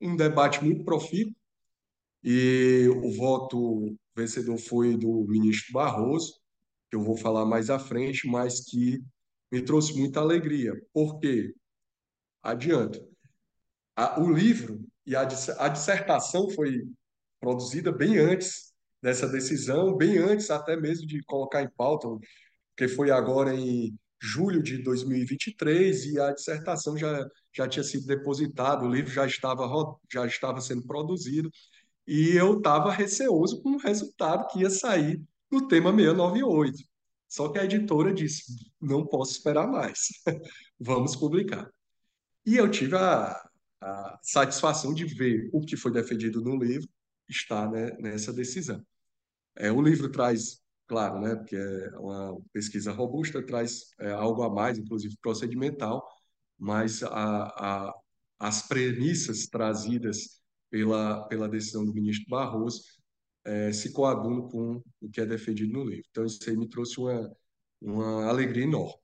um debate muito profícuo, e o voto vencedor foi do ministro Barroso, que eu vou falar mais à frente, mas que me trouxe muita alegria. Por quê? Adianto. o livro e a, a dissertação foi produzida bem antes dessa decisão, bem antes até mesmo de colocar em pauta, porque foi agora em julho de 2023 e a dissertação já, já tinha sido depositada, o livro já estava, já estava sendo produzido e eu estava receoso com o resultado que ia sair no tema 698. Só que a editora disse: não posso esperar mais, vamos publicar. E eu tive a, a satisfação de ver o que foi defendido no livro está né, nessa decisão. É, o livro traz, claro, né, porque é uma pesquisa robusta, traz é, algo a mais, inclusive procedimental, mas a, a, as premissas trazidas pela, pela decisão do ministro Barroso é, se coadunam com o que é defendido no livro. Então, isso aí me trouxe uma, uma alegria enorme.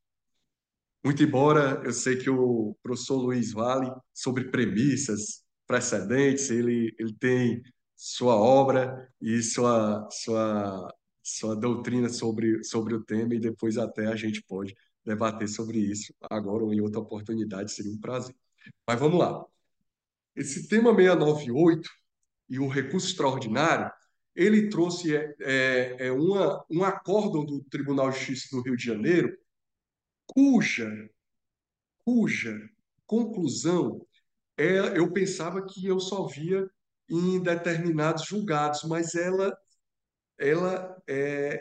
Muito embora eu sei que o professor Luiz Vale, sobre premissas, precedentes, ele, ele tem sua obra e sua, sua, sua doutrina sobre, sobre o tema, e depois até a gente pode debater sobre isso agora ou em outra oportunidade, seria um prazer. Mas vamos lá. Esse tema 698 e o recurso extraordinário, ele trouxe é, é, é um acórdão do Tribunal de Justiça do Rio de Janeiro cuja cuja conclusão é, eu pensava que eu só via em determinados julgados, mas ela, ela é,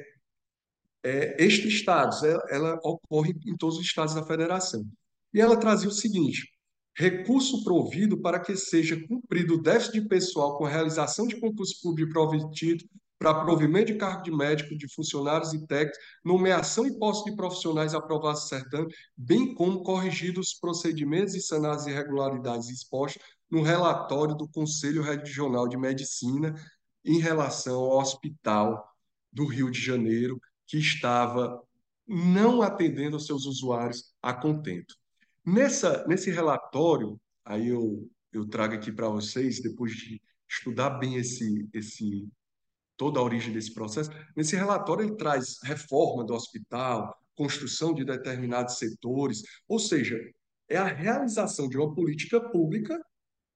é extra-estados, ela, ela ocorre em todos os estados da federação. E ela trazia o seguinte: recurso provido para que seja cumprido o déficit pessoal com a realização de concurso público prometido para provimento de cargo de médico, de funcionários e técnicos, nomeação e posse de profissionais aprovados certame, bem como corrigidos os procedimentos e sanar as irregularidades expostas no relatório do Conselho Regional de Medicina em relação ao hospital do Rio de Janeiro, que estava não atendendo aos seus usuários a contento. Nessa, nesse relatório, aí eu, eu trago aqui para vocês, depois de estudar bem esse, esse, toda a origem desse processo, nesse relatório ele traz reforma do hospital, construção de determinados setores, ou seja, é a realização de uma política pública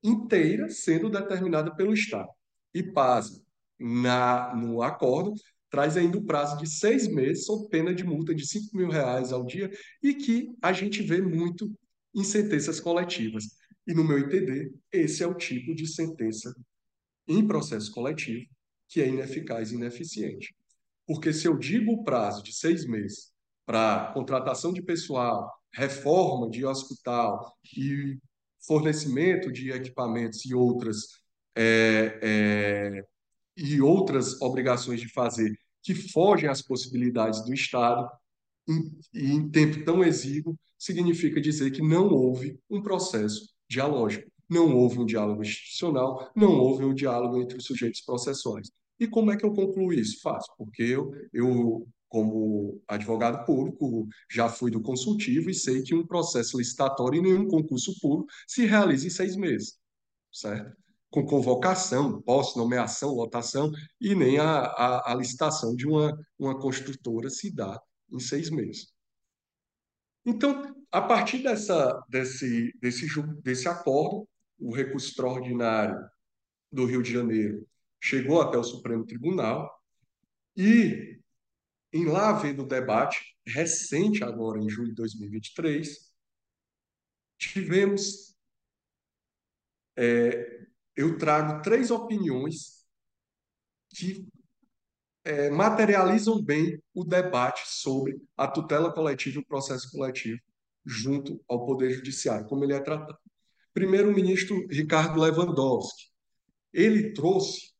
inteira sendo determinada pelo Estado. E, pasme, na, no acordo, traz ainda o prazo de seis meses, sob pena de multa de 5 mil reais ao dia, e que a gente vê muito em sentenças coletivas. E, no meu entender, esse é o tipo de sentença em processo coletivo que é ineficaz e ineficiente. Porque se eu digo o prazo de seis meses para contratação de pessoal, reforma de hospital e fornecimento de equipamentos e outras é, é, e outras obrigações de fazer que fogem às possibilidades do Estado em, em tempo tão exíguo, significa dizer que não houve um processo dialógico, não houve um diálogo institucional, não houve um diálogo entre os sujeitos processuais. E como é que eu concluo isso? Fácil, porque eu, eu como advogado público, já fui do consultivo e sei que um processo licitatório em nenhum concurso público se realiza em seis meses, certo? Com convocação, posse, nomeação, lotação, e nem a, a, a licitação de uma, uma construtora se dá em seis meses. Então, a partir dessa, desse, desse, desse acordo, o recurso extraordinário do Rio de Janeiro chegou até o Supremo Tribunal e, em lá vendo o debate, recente agora, em julho de 2023, tivemos. É, eu trago três opiniões que é, materializam bem o debate sobre a tutela coletiva e o processo coletivo junto ao Poder Judiciário, como ele é tratado. Primeiro, o ministro Ricardo Lewandowski. Ele trouxe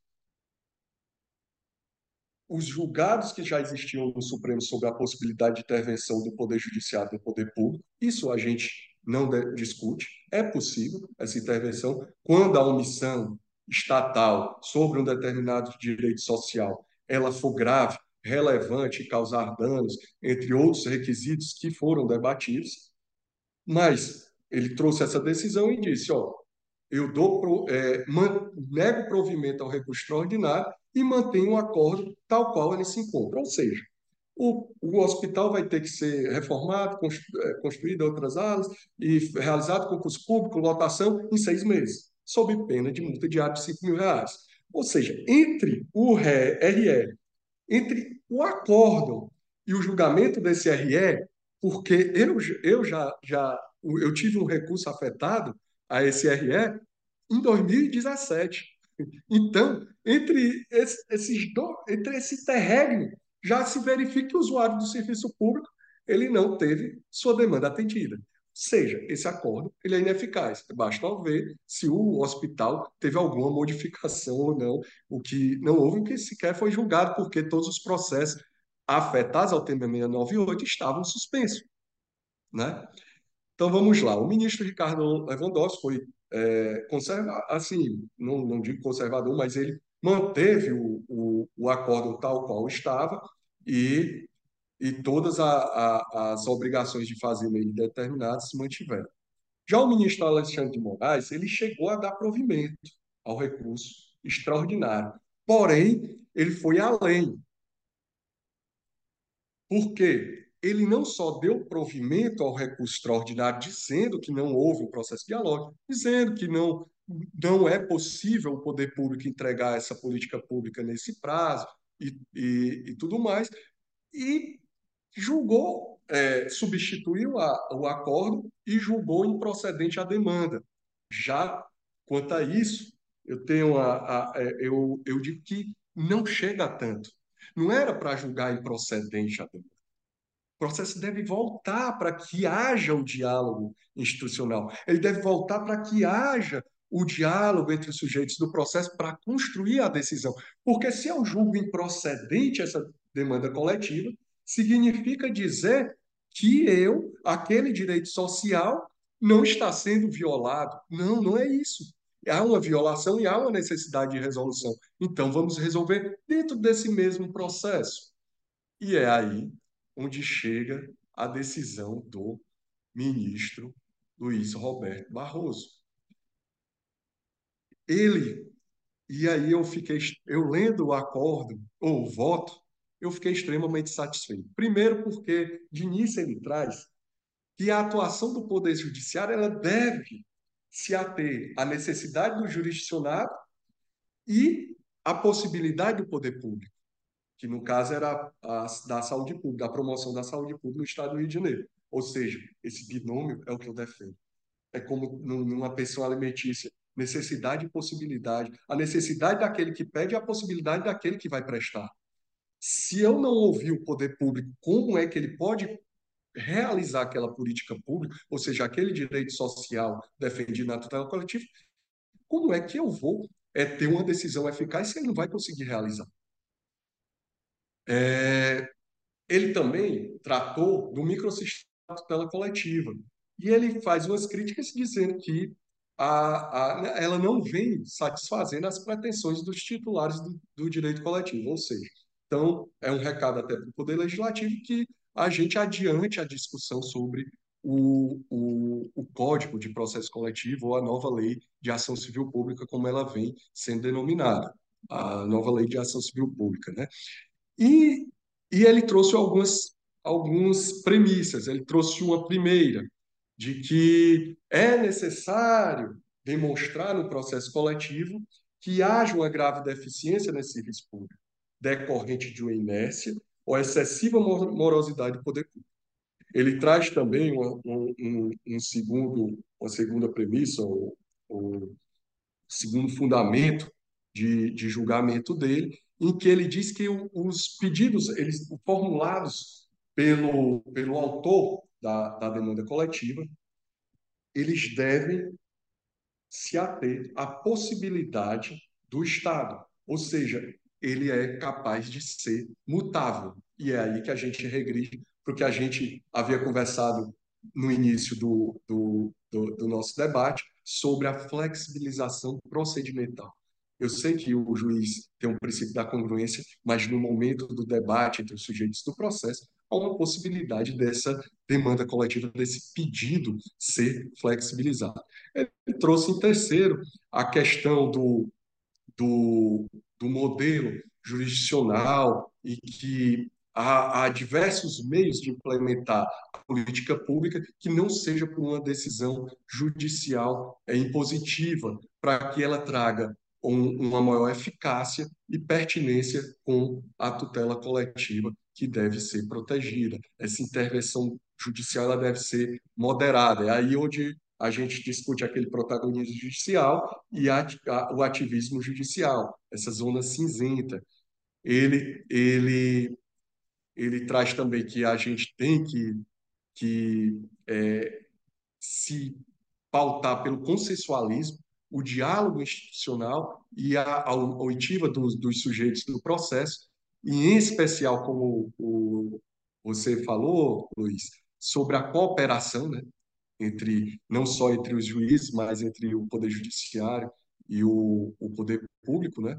os julgados que já existiam no Supremo sobre a possibilidade de intervenção do Poder Judiciário do Poder Público, isso a gente não discute, é possível essa intervenção quando a omissão estatal sobre um determinado direito social ela for grave, relevante e causar danos, entre outros requisitos que foram debatidos. Mas ele trouxe essa decisão e disse: ó, eu dou é, man, nego provimento ao recurso extraordinário e mantenho um acordo tal qual ele se encontra. Ou seja, o, o hospital vai ter que ser reformado, é, construído outras alas e realizado concurso público, lotação, em seis meses, sob pena de multa diária de 5 mil reais. Ou seja, entre o RE, entre o acórdão e o julgamento desse RE, porque eu, eu já, já eu tive um recurso afetado a esse RE em 2017. Então, entre esse, esses entre esse terreno, já se verifica que o usuário do serviço público ele não teve sua demanda atendida. Seja, esse acordo ele é ineficaz. Basta ver se o hospital teve alguma modificação ou não. O que não houve, o que sequer foi julgado, porque todos os processos afetados ao tema 698 estavam suspensos. Né? Então vamos lá. O ministro Ricardo Lewandowski foi é, assim, não, não digo conservador, mas ele manteve o, o, o acordo tal qual estava e, e todas a, a, as obrigações de fazer lei determinadas se mantiveram. Já o ministro Alexandre de Moraes, ele chegou a dar provimento ao recurso extraordinário. Porém, ele foi além. Por quê? Ele não só deu provimento ao recurso extraordinário, dizendo que não houve um processo dialógico, dizendo que não, não é possível o poder público entregar essa política pública nesse prazo e, e, e tudo mais, e julgou, é, substituiu a, o acordo e julgou improcedente a demanda. Já quanto a isso, eu tenho a, a é, eu, eu digo que não chega a tanto. Não era para julgar improcedente a demanda. O processo deve voltar para que haja o diálogo institucional. Ele deve voltar para que haja o diálogo entre os sujeitos do processo para construir a decisão. Porque se eu julgo improcedente essa demanda coletiva, significa dizer que eu, aquele direito social, não está sendo violado. Não, não é isso. Há uma violação e há uma necessidade de resolução. Então, vamos resolver dentro desse mesmo processo. E é aí onde chega a decisão do ministro Luiz Roberto Barroso. Ele, e aí eu fiquei, eu lendo o acordo, ou o voto, eu fiquei extremamente satisfeito. Primeiro porque, de início, ele traz que a atuação do Poder Judiciário ela deve se ater à necessidade do jurisdicionado e à possibilidade do poder público, que no caso era a, da saúde pública, a promoção da saúde pública no estado do Rio de Janeiro. Ou seja, esse binômio é o que eu defendo. É como numa pessoa alimentícia, necessidade e possibilidade. A necessidade daquele que pede e a possibilidade daquele que vai prestar. Se eu não ouvir o poder público, como é que ele pode realizar aquela política pública, ou seja, aquele direito social defendido na tutela coletiva, como é que eu vou é, ter uma decisão eficaz se ele não vai conseguir realizar? É, ele também tratou do microsistema da tutela coletiva. E ele faz umas críticas dizendo que a, a, ela não vem satisfazendo as pretensões dos titulares do, do direito coletivo. Ou seja, então, é um recado até para o Poder Legislativo que a gente adiante a discussão sobre o, o, o, Código de Processo Coletivo ou a nova Lei de Ação Civil Pública, como ela vem sendo denominada, a nova Lei de Ação Civil Pública. Né? E, e ele trouxe algumas, algumas premissas. Ele trouxe uma primeira, de que é necessário demonstrar no processo coletivo que haja uma grave deficiência nesse serviço público, decorrente de uma inércia ou excessiva morosidade do poder público. Ele traz também uma, um, um, segundo, uma segunda premissa, ou, segundo fundamento de, de julgamento dele, em que ele diz que os pedidos, eles formulados pelo, pelo autor da, da demanda coletiva, eles devem se ater à possibilidade do Estado, ou seja, ele é capaz de ser mutável. E é aí que a gente regride porque a gente havia conversado no início do, do, do, do nosso debate sobre a flexibilização procedimental. Eu sei que o juiz tem um princípio da congruência, mas no momento do debate entre os sujeitos do processo, há uma possibilidade dessa demanda coletiva, desse pedido ser flexibilizado. Ele trouxe em terceiro a questão do, do, do modelo jurisdicional e que há, há, diversos meios de implementar a política pública que não seja por uma decisão judicial é, impositiva, para que ela traga um, uma maior eficácia e pertinência com a tutela coletiva que deve ser protegida. Essa intervenção judicial ela deve ser moderada. É aí onde a gente discute aquele protagonismo judicial e a, a, o ativismo judicial, essa zona cinzenta. Ele, ele, ele traz também que a gente tem que, que é, se pautar pelo consensualismo, o diálogo institucional e a, a oitiva dos, dos sujeitos do processo, e em especial, como o, você falou, Luiz, sobre a cooperação, né? entre não só entre os juízes, mas entre o poder judiciário e o, o poder público, né?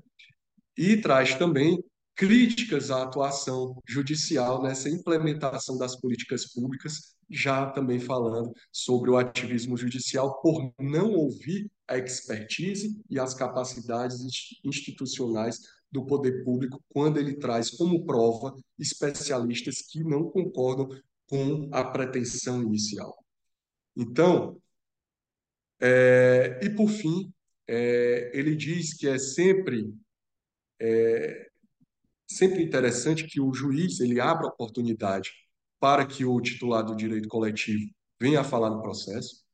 E traz também críticas à atuação judicial nessa implementação das políticas públicas, já também falando sobre o ativismo judicial por não ouvir a expertise e as capacidades institucionais do poder público quando ele traz como prova especialistas que não concordam com a pretensão inicial. Então, é, e por fim, é, ele diz que é sempre é, sempre interessante que o juiz ele abra oportunidade para que o titular do direito coletivo venha a falar no processo.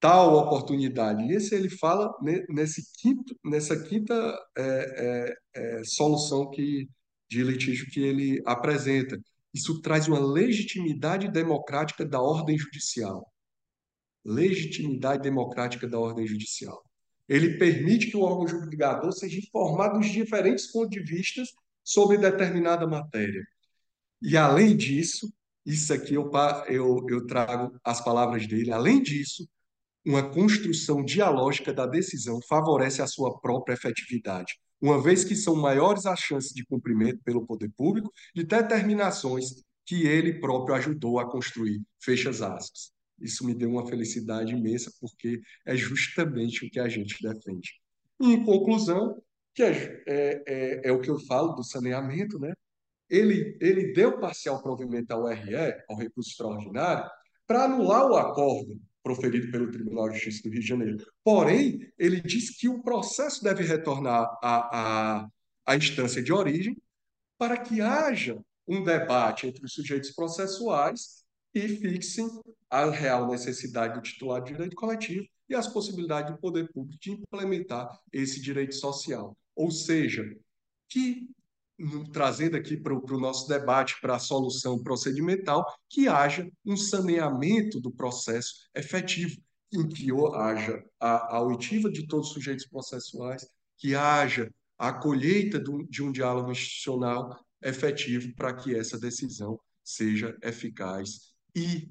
Tal oportunidade. E esse ele fala nesse quinto, nessa quinta é, é, é, solução que, de litígio que ele apresenta. Isso traz uma legitimidade democrática da ordem judicial. Legitimidade democrática da ordem judicial. Ele permite que o órgão julgador seja informado dos diferentes pontos de vista sobre determinada matéria. E, além disso, isso aqui eu, eu, eu trago as palavras dele, além disso, uma construção dialógica da decisão favorece a sua própria efetividade, uma vez que são maiores as chances de cumprimento pelo poder público de determinações que ele próprio ajudou a construir. Fecha as aspas. Isso me deu uma felicidade imensa, porque é justamente o que a gente defende. E, em conclusão, que é, é, é, é o que eu falo do saneamento, né? ele, ele deu parcial provimento ao RE, ao recurso extraordinário, para anular o acordo proferido pelo Tribunal de Justiça do Rio de Janeiro. Porém, ele diz que o processo deve retornar à, à, à instância de origem para que haja um debate entre os sujeitos processuais e fixem a real necessidade do titular de direito coletivo e as possibilidades do poder público de implementar esse direito social. Ou seja, que trazendo aqui para o nosso debate, para a solução procedimental, que haja um saneamento do processo efetivo, em que haja a, a oitiva de todos os sujeitos processuais, que haja a colheita de um diálogo institucional efetivo para que essa decisão seja eficaz e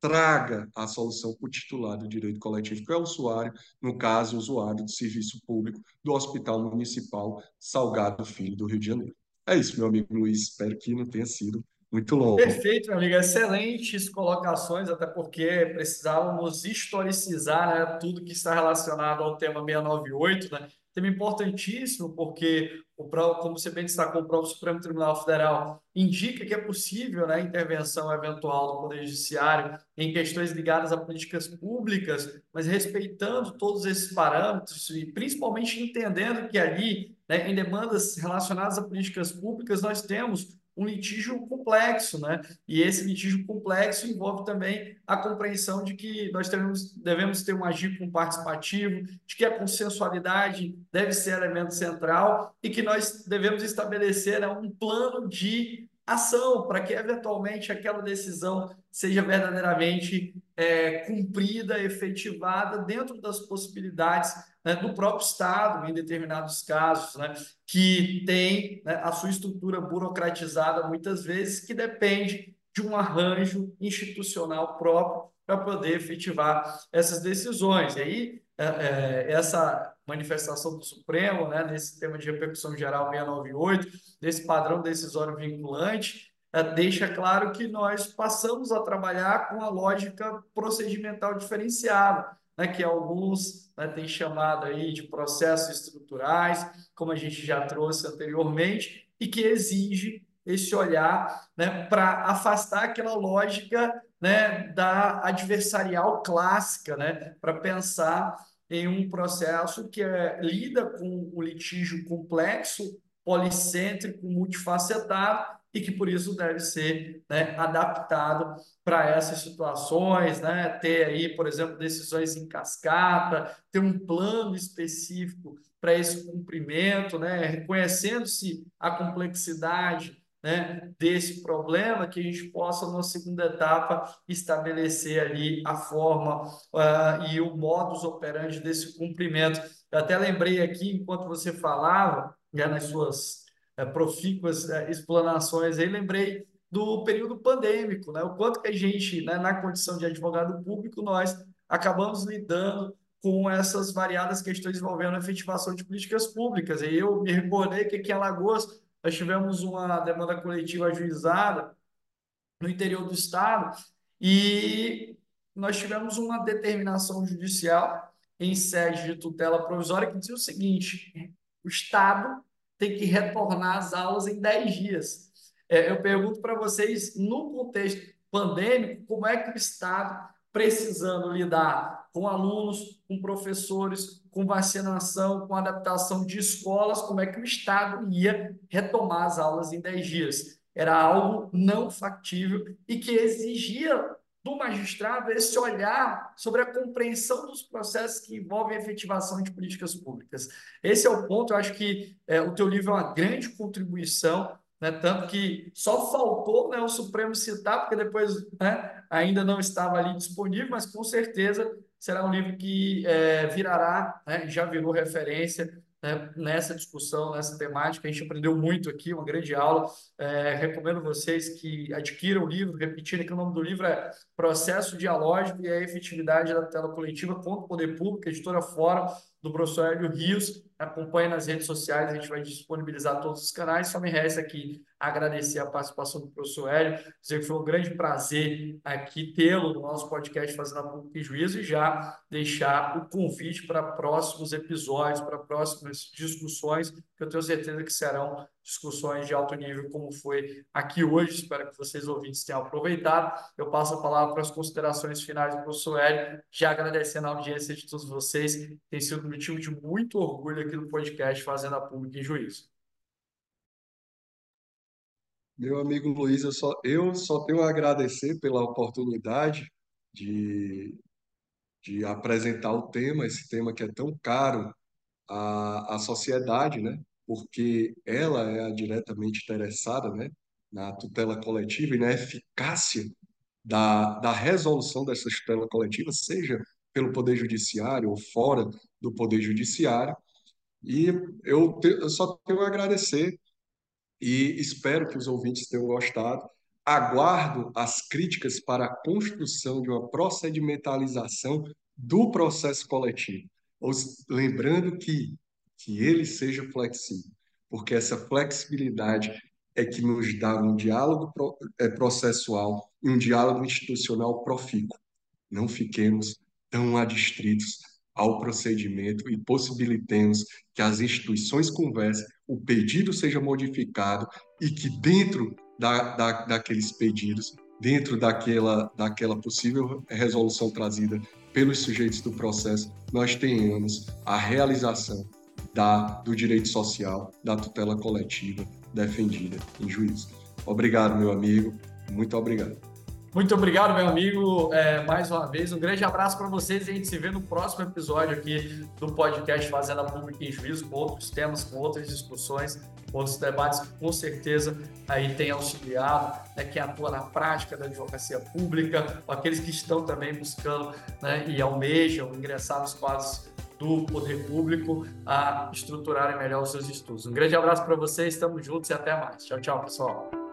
traga a solução para o titular do direito coletivo, que é o usuário, no caso, o usuário do serviço público do Hospital Municipal Salgado Filho do Rio de Janeiro. É isso, meu amigo Luiz. Espero que não tenha sido muito longo. Perfeito, meu amigo. Excelentes colocações, até porque precisávamos historicizar né, tudo que está relacionado ao tema 698, né? tema importantíssimo, porque, o como você bem destacou, o próprio Supremo Tribunal Federal indica que é possível né, intervenção eventual do Poder Judiciário em questões ligadas a políticas públicas, mas respeitando todos esses parâmetros e principalmente entendendo que ali, né, em demandas relacionadas a políticas públicas, nós temos um litígio complexo, né? E esse litígio complexo envolve também a compreensão de que nós devemos, devemos ter um agir participativo, de que a consensualidade deve ser elemento central e que nós devemos estabelecer né, um plano de ação para que eventualmente aquela decisão seja verdadeiramente é, cumprida, efetivada dentro das possibilidades né, do próprio Estado, em determinados casos, né, que tem né, a sua estrutura burocratizada muitas vezes, que depende de um arranjo institucional próprio para poder efetivar essas decisões. E aí, é, é, essa manifestação do Supremo, né, nesse tema de repercussão geral 698, desse padrão decisório vinculante, é, deixa claro que nós passamos a trabalhar com a lógica procedimental diferenciada né, que alguns né, têm chamado aí de processos estruturais, como a gente já trouxe anteriormente, e que exige esse olhar né, para afastar aquela lógica né, da adversarial clássica, né, para pensar em um processo que é, lida com o litígio complexo, policêntrico, multifacetado, e que por isso deve ser né, adaptado para essas situações, né? ter aí, por exemplo, decisões em cascata, ter um plano específico para esse cumprimento, né? reconhecendo-se a complexidade né, desse problema, que a gente possa, na segunda etapa, estabelecer ali a forma uh, e o modus operandi desse cumprimento. Eu até lembrei aqui, enquanto você falava, já nas suas é, profícuas é, explanações aí, lembrei do período pandêmico, né? O quanto que a gente, né, na condição de advogado público, nós acabamos lidando com essas variadas questões envolvendo a efetivação de políticas públicas. E eu me recordei que aqui em Alagoas nós tivemos uma demanda coletiva ajuizada no interior do estado e nós tivemos uma determinação judicial em sede de tutela provisória que dizia o seguinte: o Estado tem que retornar às aulas em 10 dias. É, eu pergunto para vocês, no contexto pandêmico, como é que o Estado, precisando lidar com alunos, com professores, com vacinação, com adaptação de escolas, como é que o Estado ia retomar as aulas em 10 dias? era algo não factível e que exigia do magistrado esse olhar sobre a compreensão dos processos que envolvem a efetivação de políticas públicas. Esse é o ponto, eu acho que é, o teu livro é uma grande contribuição, né, tanto que só faltou né, o Supremo citar, porque depois né, ainda não estava ali disponível, mas com certeza será um livro que é, virará, né, já virou referência né, nessa discussão, nessa temática. A gente aprendeu muito aqui, uma grande aula. É, recomendo vocês que adquiram o livro, repetindo que o nome do livro é Processo Dialógico e a Efetividade da Tela Coletiva contra o Poder Público, editora Fórum, do professor Hélio Rios. Acompanhe nas redes sociais, a gente vai disponibilizar todos os canais. Só me resta aqui agradecer a participação do professor Hélio, dizer que foi um grande prazer aqui tê-lo no nosso podcast Fazendo a Pública e Juízo e já deixar o convite para próximos episódios, para próximas discussões, que eu tenho certeza que serão discussões de alto nível, como foi aqui hoje. Espero que vocês ouvintes tenham aproveitado. Eu passo a palavra para as considerações finais do professor Hélio, já agradecendo a audiência de todos vocês. Tem sido um motivo de muito orgulho aqui no podcast Fazendo a Pública em Juízo. Meu amigo Luiz, eu só, eu só tenho a agradecer pela oportunidade de, de apresentar o tema, esse tema que é tão caro à, à sociedade, né? Porque ela é a diretamente interessada né? na tutela coletiva e na eficácia da, da resolução dessa tutela coletiva, seja pelo Poder Judiciário ou fora do Poder Judiciário. E eu, te, eu só tenho a agradecer e espero que os ouvintes tenham gostado. Aguardo as críticas para a construção de uma procedimentalização do processo coletivo, lembrando que, que ele seja flexível, porque essa flexibilidade é que nos dá um diálogo é, processual e um diálogo institucional profícuo. Não fiquemos tão adstritos ao procedimento e possibilitemos que as instituições conversem, o pedido seja modificado e que dentro da, da, daqueles pedidos, dentro daquela, daquela possível resolução trazida pelos sujeitos do processo, nós tenhamos a realização da, do direito social, da tutela coletiva defendida em juízo. Obrigado, meu amigo. Muito obrigado. Muito obrigado, meu amigo, é, mais uma vez. Um grande abraço para vocês e a gente se vê no próximo episódio aqui do podcast Fazenda Pública em Juízo, com outros temas, com outras discussões, outros debates que com certeza aí tem auxiliado, né, quem atua na prática da advocacia pública, aqueles que estão também buscando né, e almejam ingressar nos quadros do poder público a estruturarem melhor os seus estudos. Um grande abraço para vocês, estamos juntos e até mais. Tchau, tchau, pessoal.